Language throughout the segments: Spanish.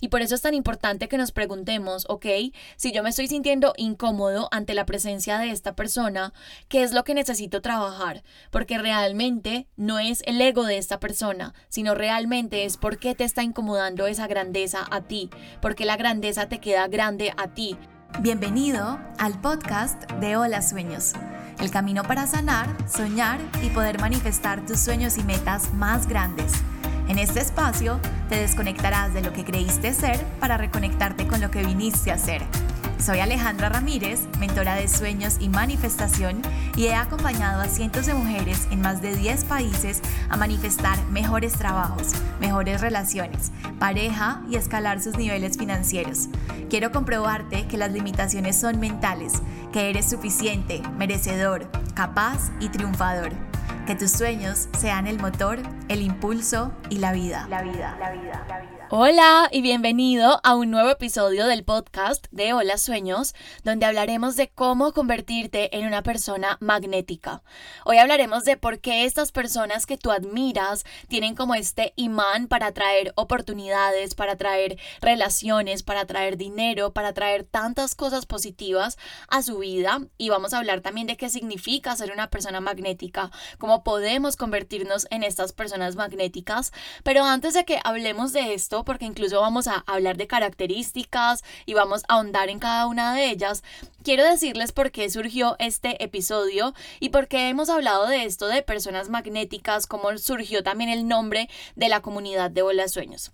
Y por eso es tan importante que nos preguntemos, ok, si yo me estoy sintiendo incómodo ante la presencia de esta persona, ¿qué es lo que necesito trabajar? Porque realmente no es el ego de esta persona, sino realmente es por qué te está incomodando esa grandeza a ti, porque la grandeza te queda grande a ti. Bienvenido al podcast de Hola Sueños, el camino para sanar, soñar y poder manifestar tus sueños y metas más grandes. En este espacio te desconectarás de lo que creíste ser para reconectarte con lo que viniste a ser. Soy Alejandra Ramírez, mentora de sueños y manifestación, y he acompañado a cientos de mujeres en más de 10 países a manifestar mejores trabajos, mejores relaciones, pareja y escalar sus niveles financieros. Quiero comprobarte que las limitaciones son mentales, que eres suficiente, merecedor, capaz y triunfador. Que tus sueños sean el motor, el impulso y la vida. La vida, la vida, la vida. Hola y bienvenido a un nuevo episodio del podcast de Hola Sueños, donde hablaremos de cómo convertirte en una persona magnética. Hoy hablaremos de por qué estas personas que tú admiras tienen como este imán para atraer oportunidades, para atraer relaciones, para atraer dinero, para atraer tantas cosas positivas a su vida. Y vamos a hablar también de qué significa ser una persona magnética, cómo podemos convertirnos en estas personas magnéticas. Pero antes de que hablemos de esto, porque incluso vamos a hablar de características y vamos a ahondar en cada una de ellas, quiero decirles por qué surgió este episodio y por qué hemos hablado de esto de personas magnéticas, cómo surgió también el nombre de la comunidad de Bola Sueños.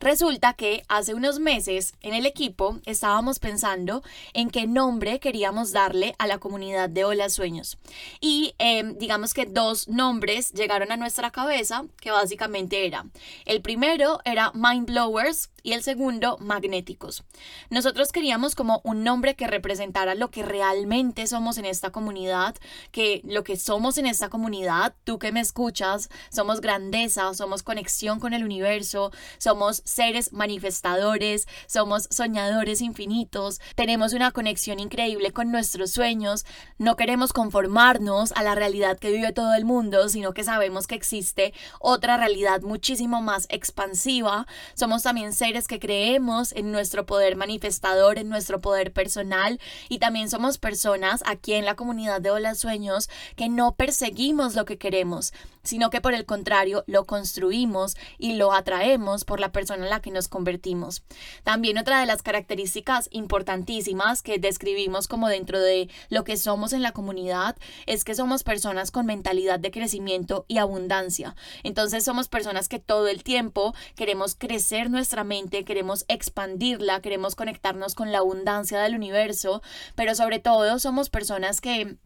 Resulta que hace unos meses en el equipo estábamos pensando en qué nombre queríamos darle a la comunidad de Bola Sueños. Y em, digamos que dos nombres llegaron a nuestra cabeza que básicamente era, el primero era Mind blowers y el segundo magnéticos. Nosotros queríamos como un nombre que representara lo que realmente somos en esta comunidad, que lo que somos en esta comunidad, tú que me escuchas, somos grandeza, somos conexión con el universo, somos seres manifestadores, somos soñadores infinitos, tenemos una conexión increíble con nuestros sueños, no queremos conformarnos a la realidad que vive todo el mundo, sino que sabemos que existe otra realidad muchísimo más expansiva, somos también seres que creemos en nuestro poder manifestador, en nuestro poder personal y también somos personas aquí en la comunidad de Hola Sueños que no perseguimos lo que queremos, sino que por el contrario lo construimos y lo atraemos por la persona en la que nos convertimos. También otra de las características importantísimas que describimos como dentro de lo que somos en la comunidad es que somos personas con mentalidad de crecimiento y abundancia. Entonces somos personas que todo el tiempo queremos crecer nuestra mente queremos expandirla, queremos conectarnos con la abundancia del universo, pero sobre todo somos personas que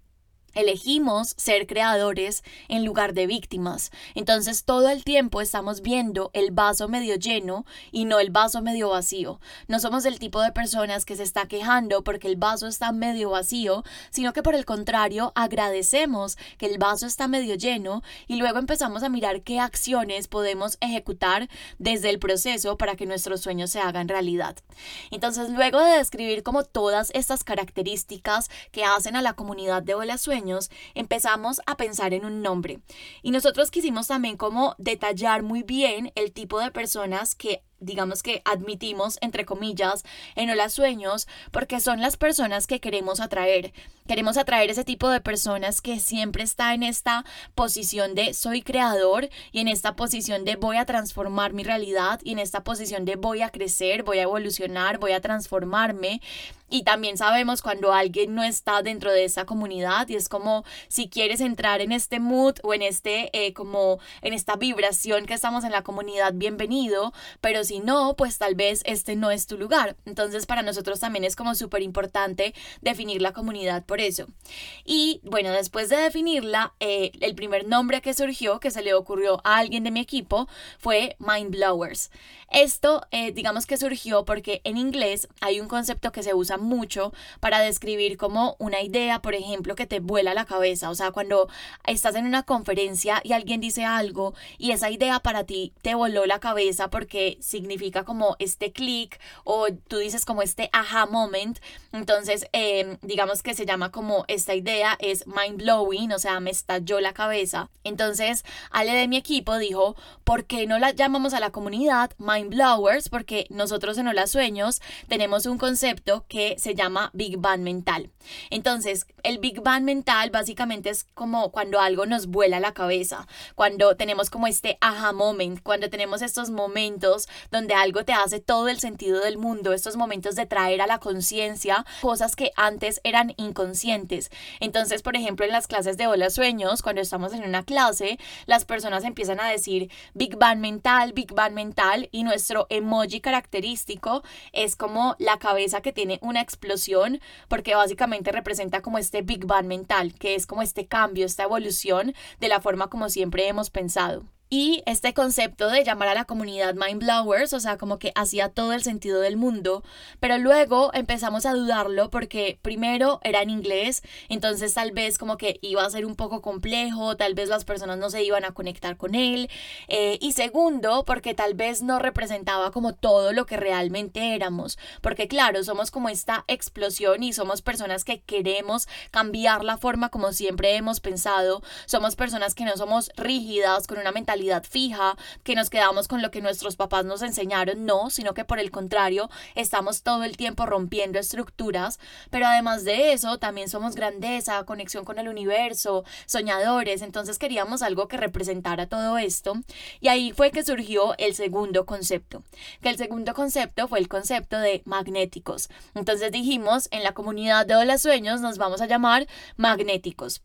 Elegimos ser creadores en lugar de víctimas. Entonces todo el tiempo estamos viendo el vaso medio lleno y no el vaso medio vacío. No somos el tipo de personas que se está quejando porque el vaso está medio vacío, sino que por el contrario agradecemos que el vaso está medio lleno y luego empezamos a mirar qué acciones podemos ejecutar desde el proceso para que nuestros sueños se hagan realidad. Entonces luego de describir como todas estas características que hacen a la comunidad de Hola Empezamos a pensar en un nombre. Y nosotros quisimos también como detallar muy bien el tipo de personas que digamos que admitimos, entre comillas, en Hola Sueños, porque son las personas que queremos atraer. Queremos atraer ese tipo de personas que siempre está en esta posición de soy creador y en esta posición de voy a transformar mi realidad y en esta posición de voy a crecer, voy a evolucionar, voy a transformarme. Y también sabemos cuando alguien no está dentro de esa comunidad y es como si quieres entrar en este mood o en este eh, como en esta vibración que estamos en la comunidad, bienvenido, pero si no, pues tal vez este no es tu lugar. Entonces para nosotros también es como súper importante definir la comunidad por eso. Y bueno, después de definirla, eh, el primer nombre que surgió, que se le ocurrió a alguien de mi equipo, fue Mind Blowers. Esto, eh, digamos que surgió porque en inglés hay un concepto que se usa mucho para describir como una idea, por ejemplo, que te vuela la cabeza. O sea, cuando estás en una conferencia y alguien dice algo y esa idea para ti te voló la cabeza porque si significa como este clic o tú dices como este aha moment. Entonces, em, digamos que se llama como esta idea es mind blowing, o sea, me estalló la cabeza. Entonces, Ale de mi equipo dijo, ¿por qué no la llamamos a la comunidad mind blowers? Porque nosotros en Hola Sueños tenemos un concepto que se llama Big Bang mental. Entonces, el Big Bang mental básicamente es como cuando algo nos vuela la cabeza, cuando tenemos como este aha moment, cuando tenemos estos momentos donde algo te hace todo el sentido del mundo, estos momentos de traer a la conciencia cosas que antes eran inconscientes. Entonces, por ejemplo, en las clases de Hola Sueños, cuando estamos en una clase, las personas empiezan a decir Big Bang mental, Big Bang mental y nuestro emoji característico es como la cabeza que tiene una explosión porque básicamente representa como este Big Bang mental, que es como este cambio, esta evolución de la forma como siempre hemos pensado. Y este concepto de llamar a la comunidad Mind Blowers, o sea, como que hacía todo el sentido del mundo, pero luego empezamos a dudarlo porque primero era en inglés, entonces tal vez como que iba a ser un poco complejo, tal vez las personas no se iban a conectar con él, eh, y segundo, porque tal vez no representaba como todo lo que realmente éramos, porque claro, somos como esta explosión y somos personas que queremos cambiar la forma como siempre hemos pensado, somos personas que no somos rígidas con una mentalidad fija, que nos quedamos con lo que nuestros papás nos enseñaron, no, sino que por el contrario, estamos todo el tiempo rompiendo estructuras, pero además de eso, también somos grandeza, conexión con el universo, soñadores, entonces queríamos algo que representara todo esto, y ahí fue que surgió el segundo concepto, que el segundo concepto fue el concepto de magnéticos. Entonces dijimos, en la comunidad de Hola Sueños nos vamos a llamar magnéticos.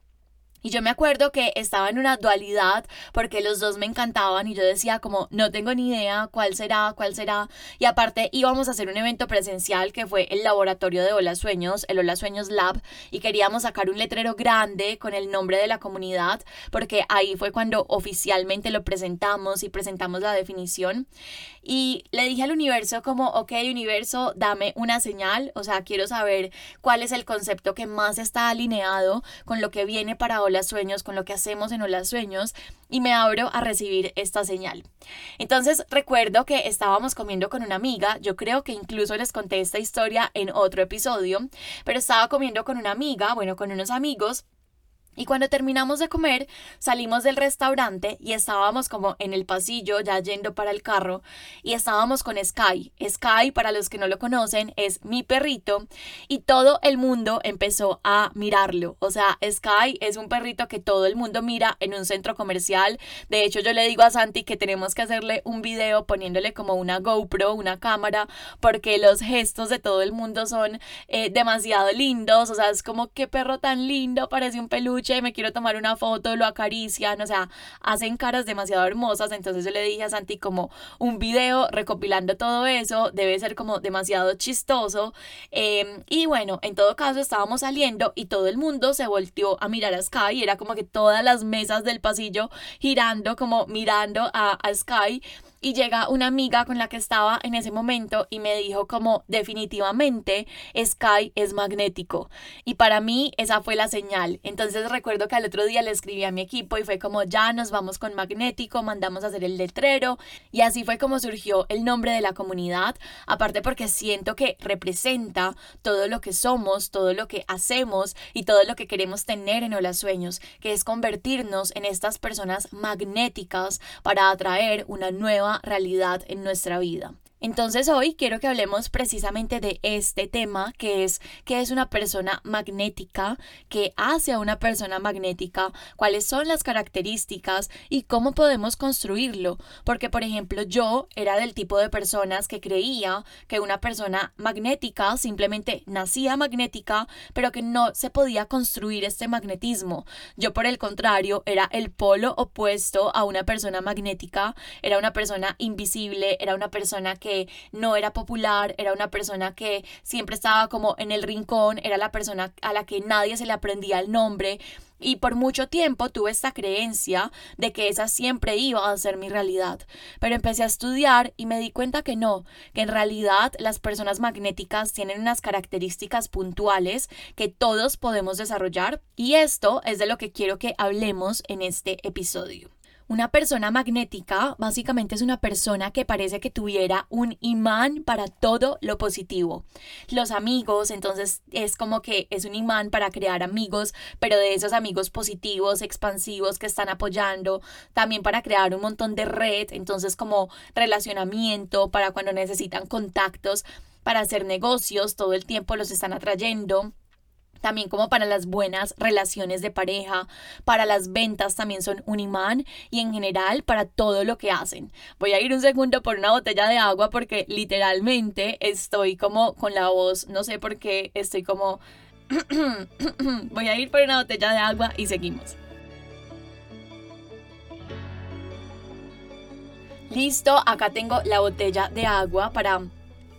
Y yo me acuerdo que estaba en una dualidad porque los dos me encantaban y yo decía como no tengo ni idea cuál será, cuál será. Y aparte íbamos a hacer un evento presencial que fue el laboratorio de Hola Sueños, el Hola Sueños Lab, y queríamos sacar un letrero grande con el nombre de la comunidad porque ahí fue cuando oficialmente lo presentamos y presentamos la definición. Y le dije al universo como, ok universo, dame una señal, o sea, quiero saber cuál es el concepto que más está alineado con lo que viene para Hola Sueños, con lo que hacemos en Hola Sueños y me abro a recibir esta señal. Entonces recuerdo que estábamos comiendo con una amiga, yo creo que incluso les conté esta historia en otro episodio, pero estaba comiendo con una amiga, bueno, con unos amigos y cuando terminamos de comer, salimos del restaurante y estábamos como en el pasillo ya yendo para el carro y estábamos con Sky. Sky, para los que no lo conocen, es mi perrito y todo el mundo empezó a mirarlo. O sea, Sky es un perrito que todo el mundo mira en un centro comercial. De hecho, yo le digo a Santi que tenemos que hacerle un video poniéndole como una GoPro, una cámara, porque los gestos de todo el mundo son eh, demasiado lindos. O sea, es como qué perro tan lindo, parece un peluche me quiero tomar una foto, lo acarician, o sea, hacen caras demasiado hermosas. Entonces yo le dije a Santi como un video recopilando todo eso, debe ser como demasiado chistoso. Em, y bueno, en todo caso estábamos saliendo y todo el mundo se volteó a mirar a Sky, era como que todas las mesas del pasillo girando, como mirando a, a Sky y llega una amiga con la que estaba en ese momento y me dijo como definitivamente Sky es magnético y para mí esa fue la señal. Entonces recuerdo que al otro día le escribí a mi equipo y fue como ya nos vamos con magnético, mandamos a hacer el letrero y así fue como surgió el nombre de la comunidad, aparte porque siento que representa todo lo que somos, todo lo que hacemos y todo lo que queremos tener en Hola Sueños, que es convertirnos en estas personas magnéticas para atraer una nueva realidad en nuestra vida. Entonces hoy quiero que hablemos precisamente de este tema, que es qué es una persona magnética, qué hace a una persona magnética, cuáles son las características y cómo podemos construirlo. Porque, por ejemplo, yo era del tipo de personas que creía que una persona magnética simplemente nacía magnética, pero que no se podía construir este magnetismo. Yo, por el contrario, era el polo opuesto a una persona magnética, era una persona invisible, era una persona que no era popular, era una persona que siempre estaba como en el rincón, era la persona a la que nadie se le aprendía el nombre. Y por mucho tiempo tuve esta creencia de que esa siempre iba a ser mi realidad. Pero empecé a estudiar y me di cuenta que no, que en realidad las personas magnéticas tienen unas características puntuales que todos podemos desarrollar. Y esto es de lo que quiero que hablemos en este episodio. Una persona magnética básicamente es una persona que parece que tuviera un imán para todo lo positivo. Los amigos, entonces es como que es un imán para crear amigos, pero de esos amigos positivos, expansivos que están apoyando, también para crear un montón de red, entonces como relacionamiento, para cuando necesitan contactos, para hacer negocios, todo el tiempo los están atrayendo también como para las buenas relaciones de pareja, para las ventas también son un imán y en general para todo lo que hacen. Voy a ir un segundo por una botella de agua porque literalmente estoy como con la voz, no sé por qué, estoy como... Voy a ir por una botella de agua y seguimos. Listo, acá tengo la botella de agua para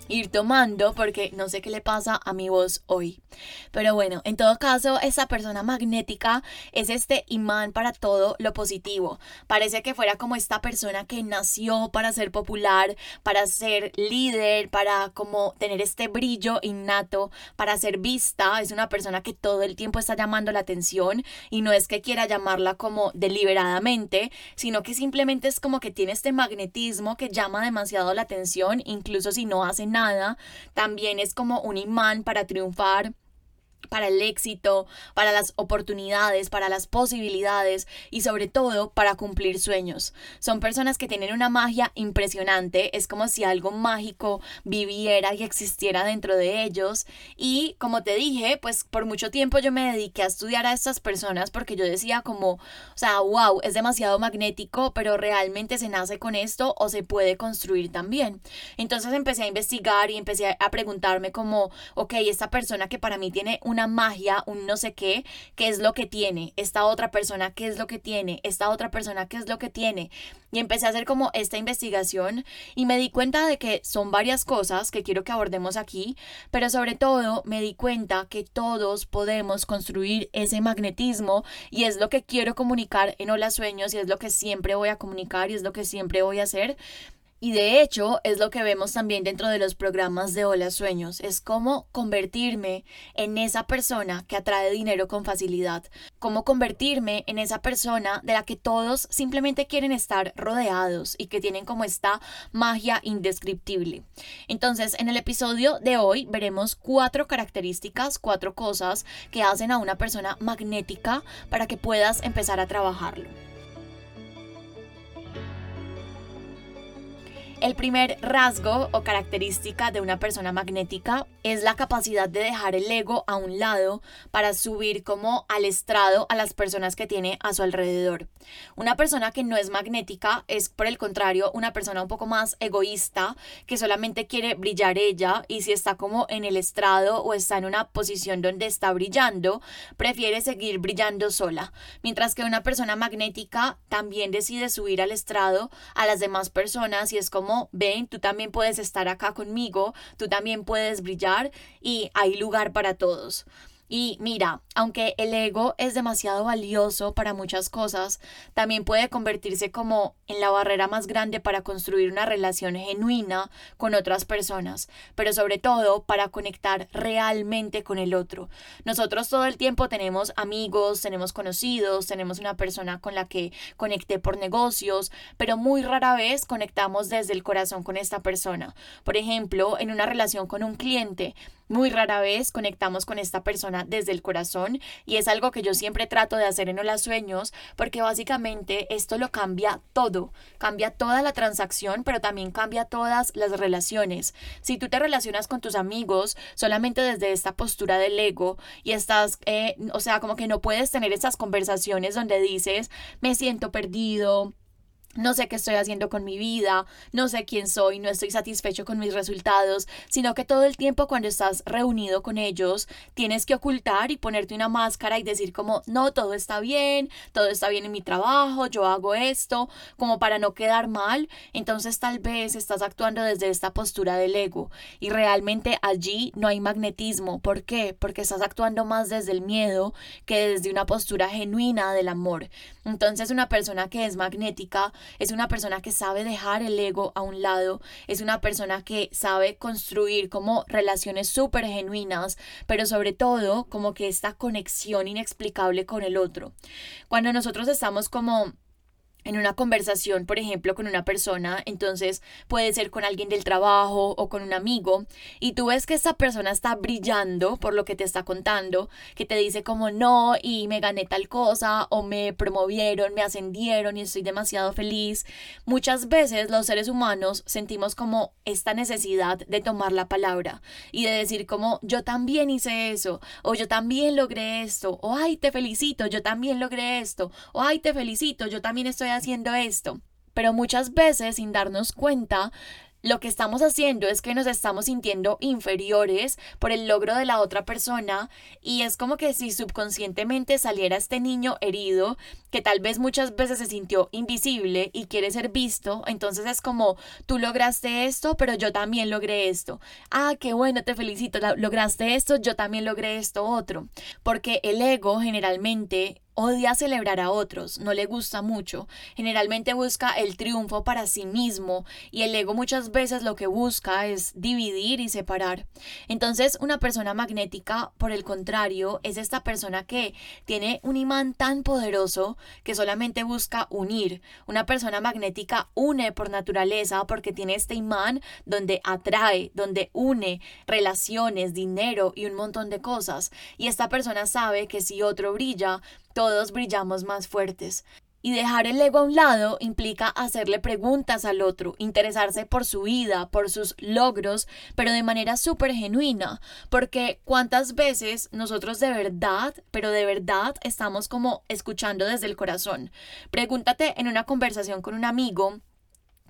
ir tomando porque no sé qué le pasa a mi voz hoy. Pero bueno, en todo caso, esa persona magnética es este imán para todo lo positivo. Parece que fuera como esta persona que nació para ser popular, para ser líder, para como tener este brillo innato, para ser vista. Es una persona que todo el tiempo está llamando la atención y no es que quiera llamarla como deliberadamente, sino que simplemente es como que tiene este magnetismo que llama demasiado la atención, incluso si no hace nada. También es como un imán para triunfar para el éxito, para las oportunidades, para las posibilidades y sobre todo para cumplir sueños. Son personas que tienen una magia impresionante, es como si algo mágico viviera y existiera dentro de ellos y como te dije, pues por mucho tiempo yo me dediqué a estudiar a estas personas porque yo decía como, o sea, wow, es demasiado magnético, pero realmente se nace con esto o se puede construir también. Entonces empecé a investigar y empecé a preguntarme como, ok, esta persona que para mí tiene una magia, un no sé qué, qué es lo que tiene, esta otra persona, qué es lo que tiene, esta otra persona, qué es lo que tiene. Y empecé a hacer como esta investigación y me di cuenta de que son varias cosas que quiero que abordemos aquí, pero sobre todo me di cuenta que todos podemos construir ese magnetismo y es lo que quiero comunicar en Hola Sueños y es lo que siempre voy a comunicar y es lo que siempre voy a hacer. Y de hecho es lo que vemos también dentro de los programas de Hola Sueños, es cómo convertirme en esa persona que atrae dinero con facilidad, cómo convertirme en esa persona de la que todos simplemente quieren estar rodeados y que tienen como esta magia indescriptible. Entonces, en el episodio de hoy veremos cuatro características, cuatro cosas que hacen a una persona magnética para que puedas empezar a trabajarlo. El primer rasgo o característica de una persona magnética es la capacidad de dejar el ego a un lado para subir como al estrado a las personas que tiene a su alrededor. Una persona que no es magnética es por el contrario una persona un poco más egoísta que solamente quiere brillar ella y si está como en el estrado o está en una posición donde está brillando, prefiere seguir brillando sola. Mientras que una persona magnética también decide subir al estrado a las demás personas y es como ven, tú también puedes estar acá conmigo, tú también puedes brillar y hay lugar para todos. Y mira, aunque el ego es demasiado valioso para muchas cosas, también puede convertirse como en la barrera más grande para construir una relación genuina con otras personas, pero sobre todo para conectar realmente con el otro. Nosotros todo el tiempo tenemos amigos, tenemos conocidos, tenemos una persona con la que conecté por negocios, pero muy rara vez conectamos desde el corazón con esta persona. Por ejemplo, en una relación con un cliente, muy rara vez conectamos con esta persona desde el corazón y es algo que yo siempre trato de hacer en Hola Sueños porque básicamente esto lo cambia todo, cambia toda la transacción pero también cambia todas las relaciones. Si tú te relacionas con tus amigos solamente desde esta postura del ego y estás, eh, o sea, como que no puedes tener esas conversaciones donde dices me siento perdido, no sé qué estoy haciendo con mi vida, no sé quién soy, no estoy satisfecho con mis resultados, sino que todo el tiempo cuando estás reunido con ellos tienes que ocultar y ponerte una máscara y decir como, no, todo está bien, todo está bien en mi trabajo, yo hago esto, como para no quedar mal, entonces tal vez estás actuando desde esta postura del ego y realmente allí no hay magnetismo. ¿Por qué? Porque estás actuando más desde el miedo que desde una postura genuina del amor. Entonces una persona que es magnética es una persona que sabe dejar el ego a un lado, es una persona que sabe construir como relaciones súper genuinas, pero sobre todo como que esta conexión inexplicable con el otro. Cuando nosotros estamos como en una conversación, por ejemplo, con una persona, entonces puede ser con alguien del trabajo o con un amigo, y tú ves que esa persona está brillando por lo que te está contando, que te dice como no y me gané tal cosa o me promovieron, me ascendieron y estoy demasiado feliz. Muchas veces los seres humanos sentimos como esta necesidad de tomar la palabra y de decir como yo también hice eso o yo también logré esto o ay te felicito, yo también logré esto o ay te felicito, yo también estoy haciendo esto. Pero muchas veces, sin darnos cuenta, lo que estamos haciendo es que nos estamos sintiendo inferiores por el logro de la otra persona y es como que si subconscientemente saliera este niño herido que tal vez muchas veces se sintió invisible y quiere ser visto, entonces es como tú lograste esto, pero yo también logré esto. Ah, qué bueno, te felicito, lograste esto, yo también logré esto otro. Porque el ego generalmente Odia celebrar a otros, no le gusta mucho, generalmente busca el triunfo para sí mismo y el ego muchas veces lo que busca es dividir y separar. Entonces una persona magnética, por el contrario, es esta persona que tiene un imán tan poderoso que solamente busca unir. Una persona magnética une por naturaleza porque tiene este imán donde atrae, donde une relaciones, dinero y un montón de cosas. Y esta persona sabe que si otro brilla, todos brillamos más fuertes. Y dejar el ego a un lado implica hacerle preguntas al otro, interesarse por su vida, por sus logros, pero de manera súper genuina, porque cuántas veces nosotros de verdad, pero de verdad estamos como escuchando desde el corazón. Pregúntate en una conversación con un amigo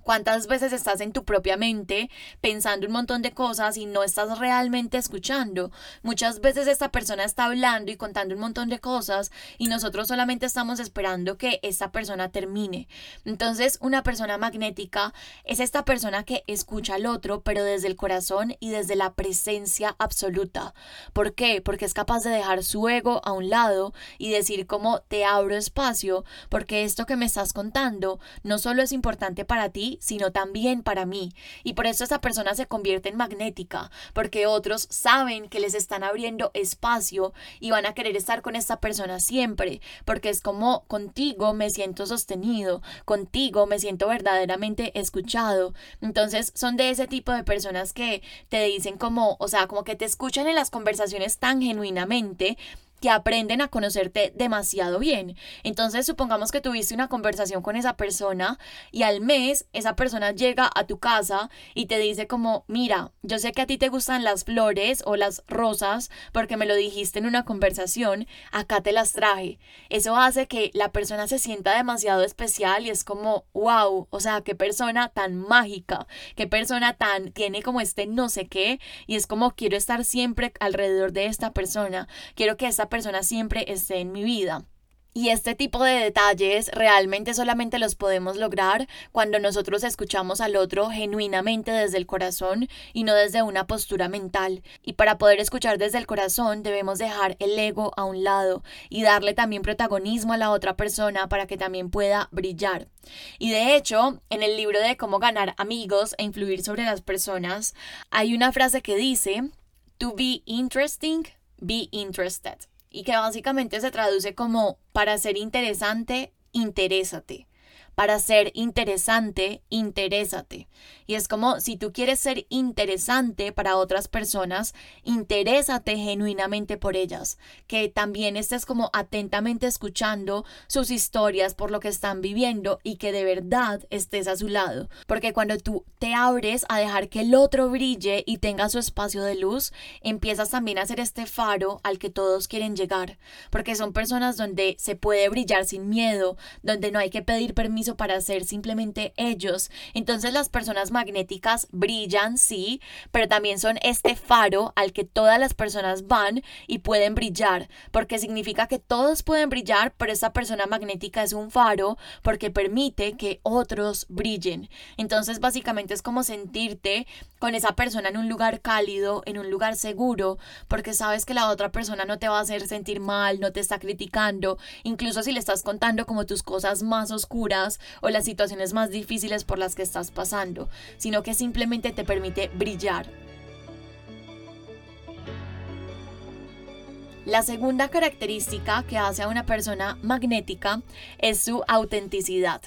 ¿Cuántas veces estás en tu propia mente pensando un montón de cosas y no estás realmente escuchando? Muchas veces esta persona está hablando y contando un montón de cosas y nosotros solamente estamos esperando que esta persona termine. Entonces, una persona magnética es esta persona que escucha al otro, pero desde el corazón y desde la presencia absoluta. ¿Por qué? Porque es capaz de dejar su ego a un lado y decir como te abro espacio, porque esto que me estás contando no solo es importante para ti, sino también para mí. Y por eso esa persona se convierte en magnética, porque otros saben que les están abriendo espacio y van a querer estar con esta persona siempre, porque es como contigo me siento sostenido, contigo me siento verdaderamente escuchado. Entonces son de ese tipo de personas que te dicen como, o sea, como que te escuchan en las conversaciones tan genuinamente que aprenden a conocerte demasiado bien. Entonces, supongamos que tuviste una conversación con esa persona y al mes esa persona llega a tu casa y te dice como, mira, yo sé que a ti te gustan las flores o las rosas porque me lo dijiste en una conversación, acá te las traje. Eso hace que la persona se sienta demasiado especial y es como, wow, o sea, qué persona tan mágica, qué persona tan, tiene como este no sé qué y es como quiero estar siempre alrededor de esta persona, quiero que esta persona siempre esté en mi vida. Y este tipo de detalles realmente solamente los podemos lograr cuando nosotros escuchamos al otro genuinamente desde el corazón y no desde una postura mental. Y para poder escuchar desde el corazón debemos dejar el ego a un lado y darle también protagonismo a la otra persona para que también pueda brillar. Y de hecho, en el libro de cómo ganar amigos e influir sobre las personas, hay una frase que dice, To be interesting, be interested y que básicamente se traduce como para ser interesante, interésate para ser interesante, interésate. Y es como si tú quieres ser interesante para otras personas, interésate genuinamente por ellas, que también estés como atentamente escuchando sus historias por lo que están viviendo y que de verdad estés a su lado. Porque cuando tú te abres a dejar que el otro brille y tenga su espacio de luz, empiezas también a ser este faro al que todos quieren llegar. Porque son personas donde se puede brillar sin miedo, donde no hay que pedir permiso para ser simplemente ellos. Entonces las personas magnéticas brillan, sí, pero también son este faro al que todas las personas van y pueden brillar, porque significa que todos pueden brillar, pero esa persona magnética es un faro porque permite que otros brillen. Entonces básicamente es como sentirte con esa persona en un lugar cálido, en un lugar seguro, porque sabes que la otra persona no te va a hacer sentir mal, no te está criticando, incluso si le estás contando como tus cosas más oscuras, o las situaciones más difíciles por las que estás pasando, sino que simplemente te permite brillar. La segunda característica que hace a una persona magnética es su autenticidad.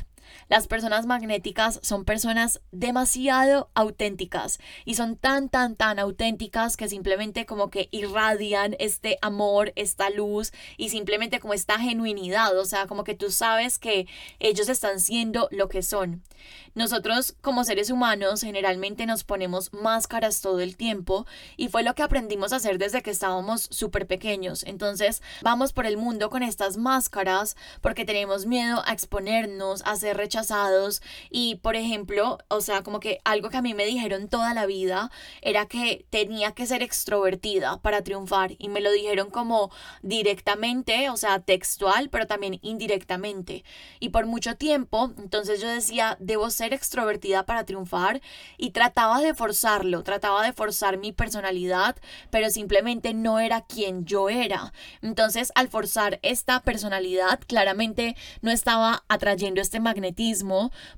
Las personas magnéticas son personas demasiado auténticas y son tan, tan, tan auténticas que simplemente como que irradian este amor, esta luz y simplemente como esta genuinidad, o sea, como que tú sabes que ellos están siendo lo que son. Nosotros como seres humanos generalmente nos ponemos máscaras todo el tiempo y fue lo que aprendimos a hacer desde que estábamos súper pequeños. Entonces vamos por el mundo con estas máscaras porque tenemos miedo a exponernos, a ser rechazados y por ejemplo, o sea, como que algo que a mí me dijeron toda la vida era que tenía que ser extrovertida para triunfar y me lo dijeron como directamente, o sea, textual, pero también indirectamente. Y por mucho tiempo, entonces yo decía, debo ser extrovertida para triunfar y trataba de forzarlo, trataba de forzar mi personalidad, pero simplemente no era quien yo era. Entonces, al forzar esta personalidad, claramente no estaba atrayendo este magnetismo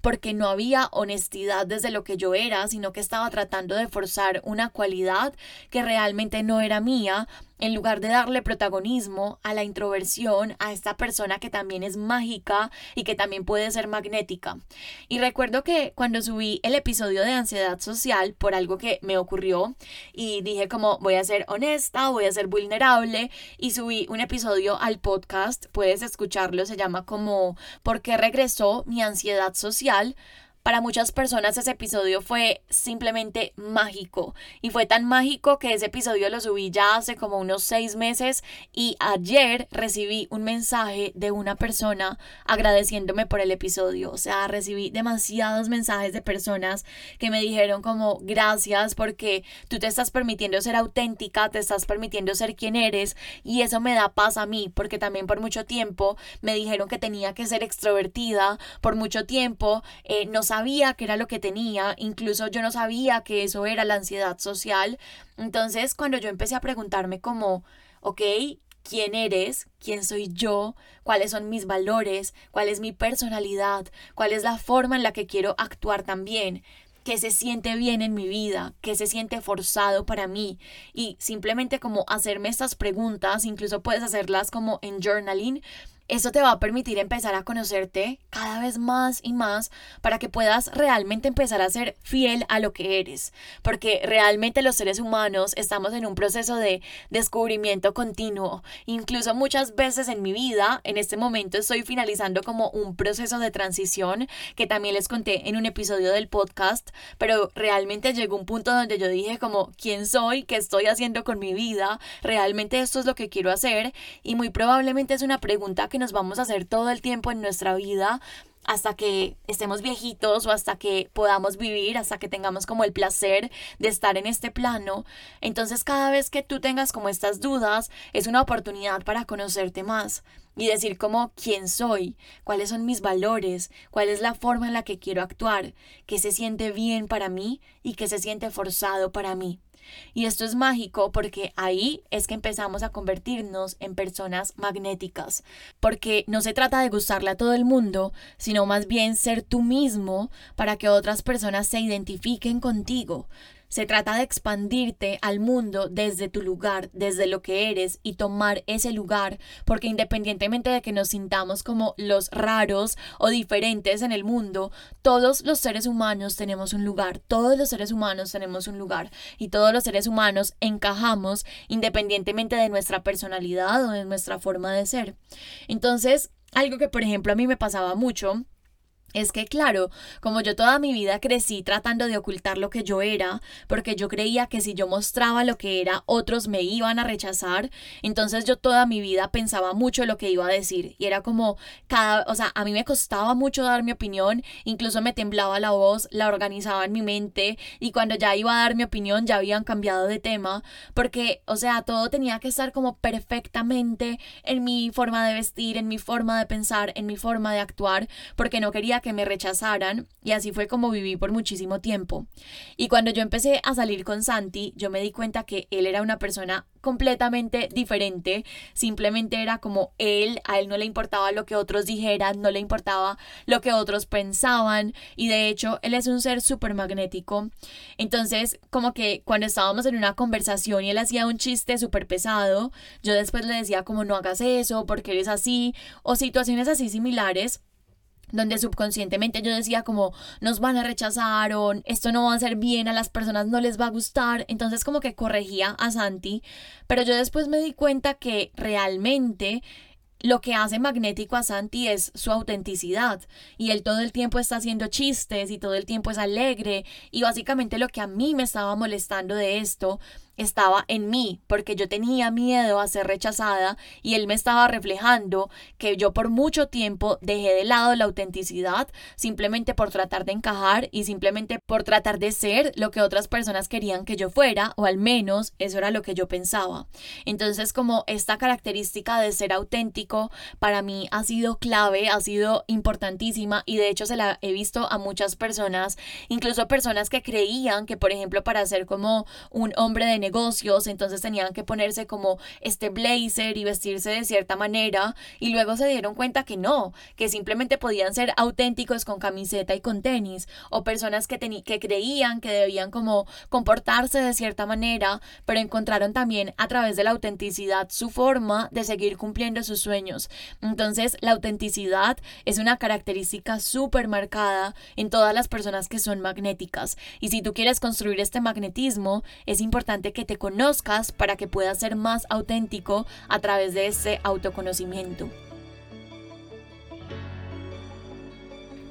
porque no había honestidad desde lo que yo era, sino que estaba tratando de forzar una cualidad que realmente no era mía en lugar de darle protagonismo a la introversión, a esta persona que también es mágica y que también puede ser magnética. Y recuerdo que cuando subí el episodio de ansiedad social por algo que me ocurrió y dije como voy a ser honesta, voy a ser vulnerable y subí un episodio al podcast, puedes escucharlo, se llama como ¿por qué regresó mi ansiedad social? Para muchas personas ese episodio fue simplemente mágico y fue tan mágico que ese episodio lo subí ya hace como unos seis meses y ayer recibí un mensaje de una persona agradeciéndome por el episodio. O sea, recibí demasiados mensajes de personas que me dijeron como gracias porque tú te estás permitiendo ser auténtica, te estás permitiendo ser quien eres y eso me da paz a mí porque también por mucho tiempo me dijeron que tenía que ser extrovertida, por mucho tiempo eh, no sabía que era lo que tenía, incluso yo no sabía que eso era la ansiedad social. Entonces, cuando yo empecé a preguntarme como, ok, quién eres, quién soy yo, cuáles son mis valores, cuál es mi personalidad, cuál es la forma en la que quiero actuar también, qué se siente bien en mi vida, qué se siente forzado para mí y simplemente como hacerme estas preguntas, incluso puedes hacerlas como en journaling, eso te va a permitir empezar a conocerte cada vez más y más para que puedas realmente empezar a ser fiel a lo que eres. Porque realmente los seres humanos estamos en un proceso de descubrimiento continuo. Incluso muchas veces en mi vida, en este momento estoy finalizando como un proceso de transición que también les conté en un episodio del podcast, pero realmente llegó un punto donde yo dije como, ¿quién soy? ¿Qué estoy haciendo con mi vida? ¿Realmente esto es lo que quiero hacer? Y muy probablemente es una pregunta que nos vamos a hacer todo el tiempo en nuestra vida hasta que estemos viejitos o hasta que podamos vivir, hasta que tengamos como el placer de estar en este plano. Entonces cada vez que tú tengas como estas dudas, es una oportunidad para conocerte más y decir como quién soy, cuáles son mis valores, cuál es la forma en la que quiero actuar, qué se siente bien para mí y qué se siente forzado para mí. Y esto es mágico porque ahí es que empezamos a convertirnos en personas magnéticas, porque no se trata de gustarle a todo el mundo, sino más bien ser tú mismo para que otras personas se identifiquen contigo. Se trata de expandirte al mundo desde tu lugar, desde lo que eres y tomar ese lugar, porque independientemente de que nos sintamos como los raros o diferentes en el mundo, todos los seres humanos tenemos un lugar, todos los seres humanos tenemos un lugar y todos los seres humanos encajamos independientemente de nuestra personalidad o de nuestra forma de ser. Entonces, algo que por ejemplo a mí me pasaba mucho es que claro, como yo toda mi vida crecí tratando de ocultar lo que yo era, porque yo creía que si yo mostraba lo que era, otros me iban a rechazar, entonces yo toda mi vida pensaba mucho lo que iba a decir. Y era como cada, o sea, a mí me costaba mucho dar mi opinión, incluso me temblaba la voz, la organizaba en mi mente y cuando ya iba a dar mi opinión ya habían cambiado de tema, porque, o sea, todo tenía que estar como perfectamente en mi forma de vestir, en mi forma de pensar, en mi forma de actuar, porque no quería que me rechazaran y así fue como viví por muchísimo tiempo. Y cuando yo empecé a salir con Santi, yo me di cuenta que él era una persona completamente diferente, simplemente era como él, a él no le importaba lo que otros dijeran, no le importaba lo que otros pensaban y de hecho él es un ser súper magnético. Entonces, como que cuando estábamos en una conversación y él hacía un chiste súper pesado, yo después le decía como no hagas eso porque eres así o situaciones así similares donde subconscientemente yo decía como nos van a rechazar o esto no va a ser bien, a las personas no les va a gustar, entonces como que corregía a Santi, pero yo después me di cuenta que realmente lo que hace magnético a Santi es su autenticidad. Y él todo el tiempo está haciendo chistes y todo el tiempo es alegre. Y básicamente lo que a mí me estaba molestando de esto estaba en mí, porque yo tenía miedo a ser rechazada y él me estaba reflejando que yo por mucho tiempo dejé de lado la autenticidad simplemente por tratar de encajar y simplemente por tratar de ser lo que otras personas querían que yo fuera, o al menos eso era lo que yo pensaba. Entonces como esta característica de ser auténtico para mí ha sido clave, ha sido importantísima y de hecho se la he visto a muchas personas, incluso personas que creían que por ejemplo para ser como un hombre de negocios, entonces tenían que ponerse como este blazer y vestirse de cierta manera y luego se dieron cuenta que no, que simplemente podían ser auténticos con camiseta y con tenis o personas que, que creían que debían como comportarse de cierta manera, pero encontraron también a través de la autenticidad su forma de seguir cumpliendo sus sueños. Entonces la autenticidad es una característica súper marcada en todas las personas que son magnéticas y si tú quieres construir este magnetismo es importante que te conozcas para que puedas ser más auténtico a través de ese autoconocimiento.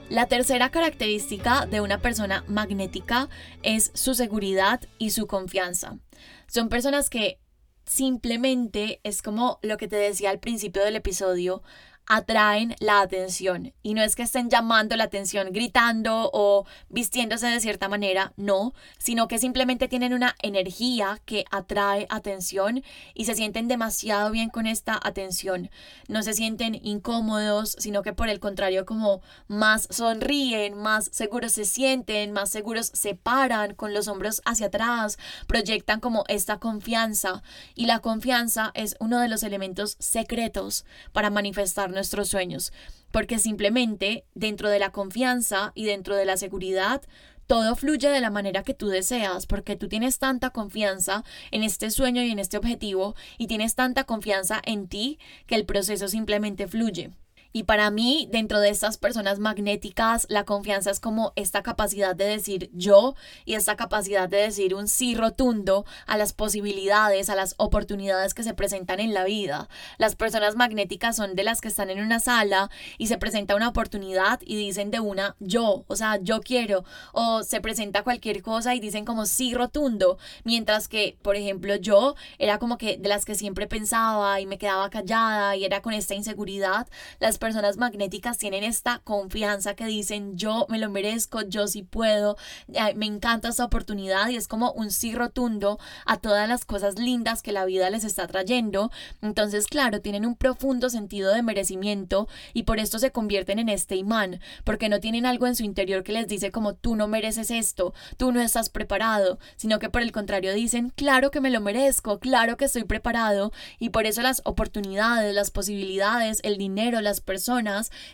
La tercera característica de una persona magnética es su seguridad y su confianza. Son personas que simplemente es como lo que te decía al principio del episodio, atraen la atención. Y no es que estén llamando la atención gritando o vistiéndose de cierta manera, no, sino que simplemente tienen una energía que atrae atención y se sienten demasiado bien con esta atención. No se sienten incómodos, sino que por el contrario como más sonríen, más seguros se sienten, más seguros se paran con los hombros hacia atrás, proyectan como esta confianza y la confianza es uno de los elementos secretos para manifestar nuestros sueños, porque simplemente dentro de la confianza y dentro de la seguridad, todo fluye de la manera que tú deseas, porque tú tienes tanta confianza en este sueño y en este objetivo y tienes tanta confianza en ti que el proceso simplemente fluye. Y para mí, dentro de estas personas magnéticas, la confianza es como esta capacidad de decir yo y esta capacidad de decir un sí rotundo a las posibilidades, a las oportunidades que se presentan en la vida. Las personas magnéticas son de las que están en una sala y se presenta una oportunidad y dicen de una yo, o sea, yo quiero, o se presenta cualquier cosa y dicen como sí rotundo, mientras que, por ejemplo, yo era como que de las que siempre pensaba y me quedaba callada y era con esta inseguridad. Las personas magnéticas tienen esta confianza que dicen yo me lo merezco, yo sí puedo, me encanta esta oportunidad y es como un sí rotundo a todas las cosas lindas que la vida les está trayendo. Entonces, claro, tienen un profundo sentido de merecimiento y por esto se convierten en este imán, porque no tienen algo en su interior que les dice como tú no mereces esto, tú no estás preparado, sino que por el contrario dicen, claro que me lo merezco, claro que estoy preparado y por eso las oportunidades, las posibilidades, el dinero, las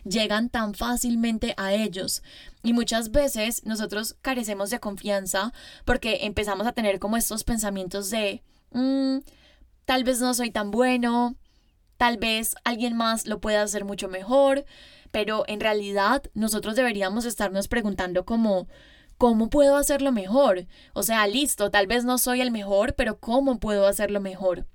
llegan tan fácilmente a ellos. Y muchas veces nosotros carecemos de confianza porque empezamos a tener como estos pensamientos de, mm, tal vez no soy tan bueno, tal vez alguien más lo pueda hacer mucho mejor, pero en realidad nosotros deberíamos estarnos preguntando ¿cómo puedo hacerlo mejor? O sea, listo, tal vez no soy el mejor, pero ¿cómo puedo hacerlo mejor?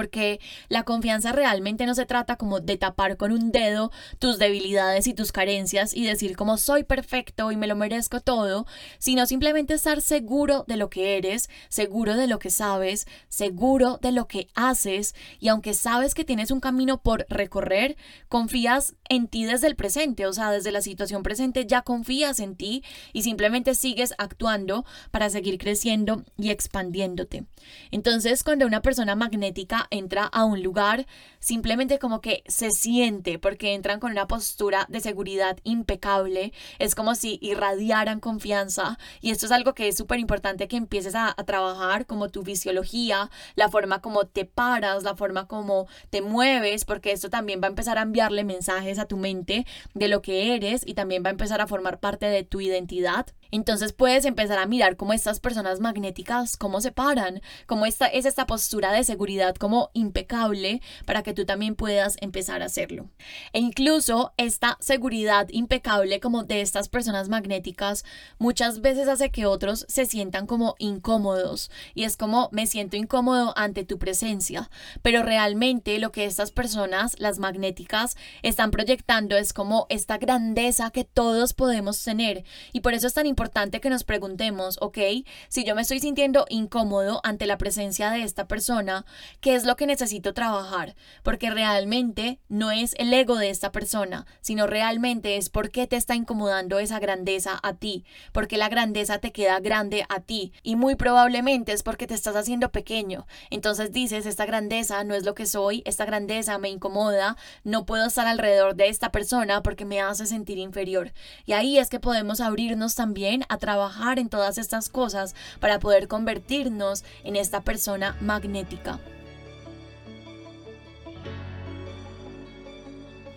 Porque la confianza realmente no se trata como de tapar con un dedo tus debilidades y tus carencias y decir como soy perfecto y me lo merezco todo, sino simplemente estar seguro de lo que eres, seguro de lo que sabes, seguro de lo que haces y aunque sabes que tienes un camino por recorrer, confías en ti desde el presente, o sea, desde la situación presente ya confías en ti y simplemente sigues actuando para seguir creciendo y expandiéndote. Entonces, cuando una persona magnética entra a un lugar, simplemente como que se siente, porque entran con una postura de seguridad impecable, es como si irradiaran confianza y esto es algo que es súper importante que empieces a, a trabajar, como tu fisiología, la forma como te paras, la forma como te mueves, porque esto también va a empezar a enviarle mensajes a tu mente de lo que eres y también va a empezar a formar parte de tu identidad. Entonces puedes empezar a mirar cómo estas personas magnéticas, cómo se paran, cómo esta, es esta postura de seguridad como impecable para que tú también puedas empezar a hacerlo. E incluso esta seguridad impecable como de estas personas magnéticas muchas veces hace que otros se sientan como incómodos y es como me siento incómodo ante tu presencia, pero realmente lo que estas personas, las magnéticas, están proyectando es como esta grandeza que todos podemos tener y por eso es tan importante que nos preguntemos, ok, si yo me estoy sintiendo incómodo ante la presencia de esta persona, ¿qué es lo que necesito trabajar? Porque realmente no es el ego de esta persona, sino realmente es por qué te está incomodando esa grandeza a ti, porque la grandeza te queda grande a ti y muy probablemente es porque te estás haciendo pequeño. Entonces dices, esta grandeza no es lo que soy, esta grandeza me incomoda, no puedo estar alrededor de esta persona porque me hace sentir inferior. Y ahí es que podemos abrirnos también a trabajar en todas estas cosas para poder convertirnos en esta persona magnética.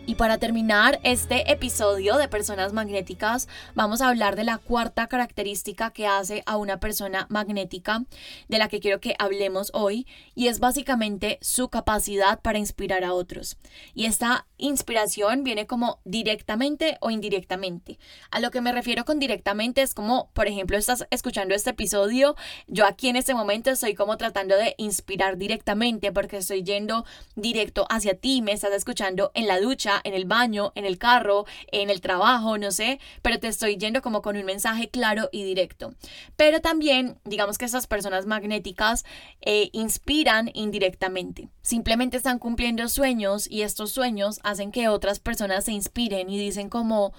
Y para terminar este episodio de personas magnéticas, vamos a hablar de la cuarta característica que hace a una persona magnética, de la que quiero que hablemos hoy, y es básicamente su capacidad para inspirar a otros. Y esta inspiración viene como directamente o indirectamente. A lo que me refiero con directamente es como, por ejemplo, estás escuchando este episodio, yo aquí en este momento estoy como tratando de inspirar directamente porque estoy yendo directo hacia ti, me estás escuchando en la ducha en el baño, en el carro, en el trabajo, no sé, pero te estoy yendo como con un mensaje claro y directo. Pero también, digamos que estas personas magnéticas eh, inspiran indirectamente. Simplemente están cumpliendo sueños y estos sueños hacen que otras personas se inspiren y dicen como,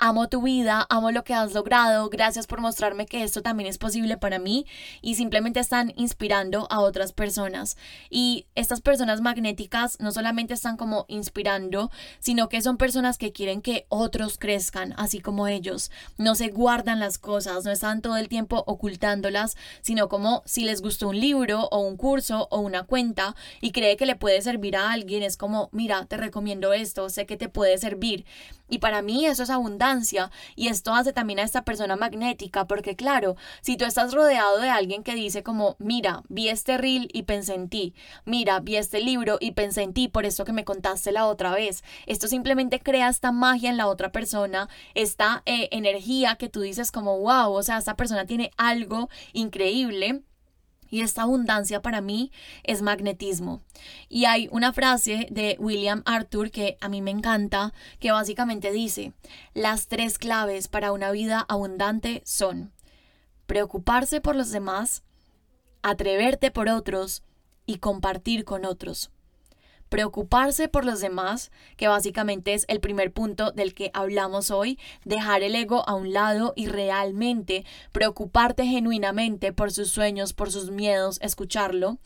amo tu vida, amo lo que has logrado, gracias por mostrarme que esto también es posible para mí y simplemente están inspirando a otras personas. Y estas personas magnéticas no solamente están como inspirando, sino que son personas que quieren que otros crezcan, así como ellos. No se guardan las cosas, no están todo el tiempo ocultándolas, sino como si les gustó un libro o un curso o una cuenta y cree que le puede servir a alguien, es como, mira, te recomiendo esto, sé que te puede servir. Y para mí eso es y esto hace también a esta persona magnética porque claro, si tú estás rodeado de alguien que dice como, mira, vi este reel y pensé en ti, mira, vi este libro y pensé en ti por eso que me contaste la otra vez, esto simplemente crea esta magia en la otra persona, esta eh, energía que tú dices como, wow, o sea, esta persona tiene algo increíble y esta abundancia para mí es magnetismo. Y hay una frase de William Arthur que a mí me encanta, que básicamente dice, las tres claves para una vida abundante son preocuparse por los demás, atreverte por otros y compartir con otros preocuparse por los demás, que básicamente es el primer punto del que hablamos hoy, dejar el ego a un lado y realmente preocuparte genuinamente por sus sueños, por sus miedos, escucharlo.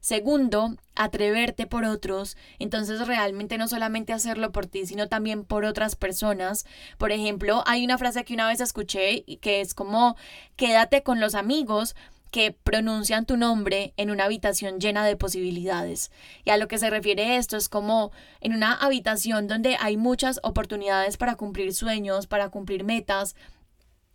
Segundo, atreverte por otros. Entonces realmente no solamente hacerlo por ti, sino también por otras personas. Por ejemplo, hay una frase que una vez escuché que es como quédate con los amigos, que pronuncian tu nombre en una habitación llena de posibilidades. Y a lo que se refiere esto es como en una habitación donde hay muchas oportunidades para cumplir sueños, para cumplir metas,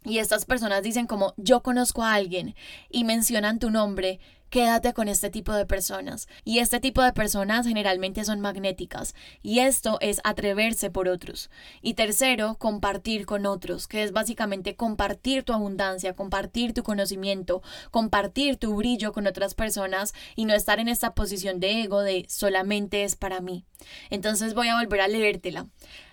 y estas personas dicen como yo conozco a alguien y mencionan tu nombre, quédate con este tipo de personas. Y este tipo de personas generalmente son magnéticas. Y esto es atreverse por otros. Y tercero, compartir con otros, que es básicamente compartir tu abundancia, compartir tu conocimiento, compartir tu brillo con otras personas y no estar en esta posición de ego de solamente es para mí. Entonces voy a volver a leértela.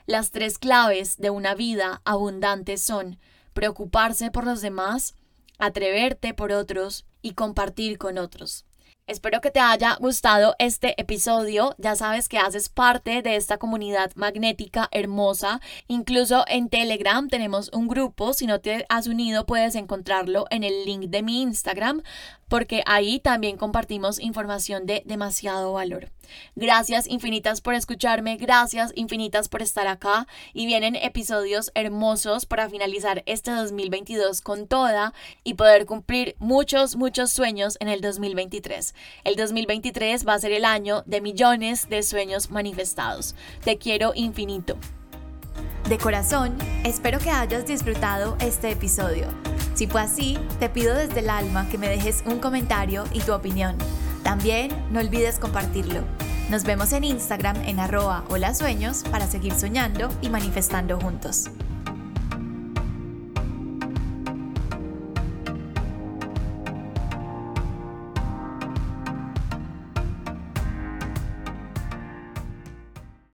Las tres claves de una vida abundante son preocuparse por los demás, atreverte por otros y compartir con otros. Espero que te haya gustado este episodio. Ya sabes que haces parte de esta comunidad magnética hermosa. Incluso en Telegram tenemos un grupo. Si no te has unido, puedes encontrarlo en el link de mi Instagram porque ahí también compartimos información de demasiado valor. Gracias infinitas por escucharme, gracias infinitas por estar acá y vienen episodios hermosos para finalizar este 2022 con toda y poder cumplir muchos, muchos sueños en el 2023. El 2023 va a ser el año de millones de sueños manifestados. Te quiero infinito. De corazón, espero que hayas disfrutado este episodio. Si fue así, te pido desde el alma que me dejes un comentario y tu opinión. También no olvides compartirlo. Nos vemos en Instagram en arroba hola sueños para seguir soñando y manifestando juntos.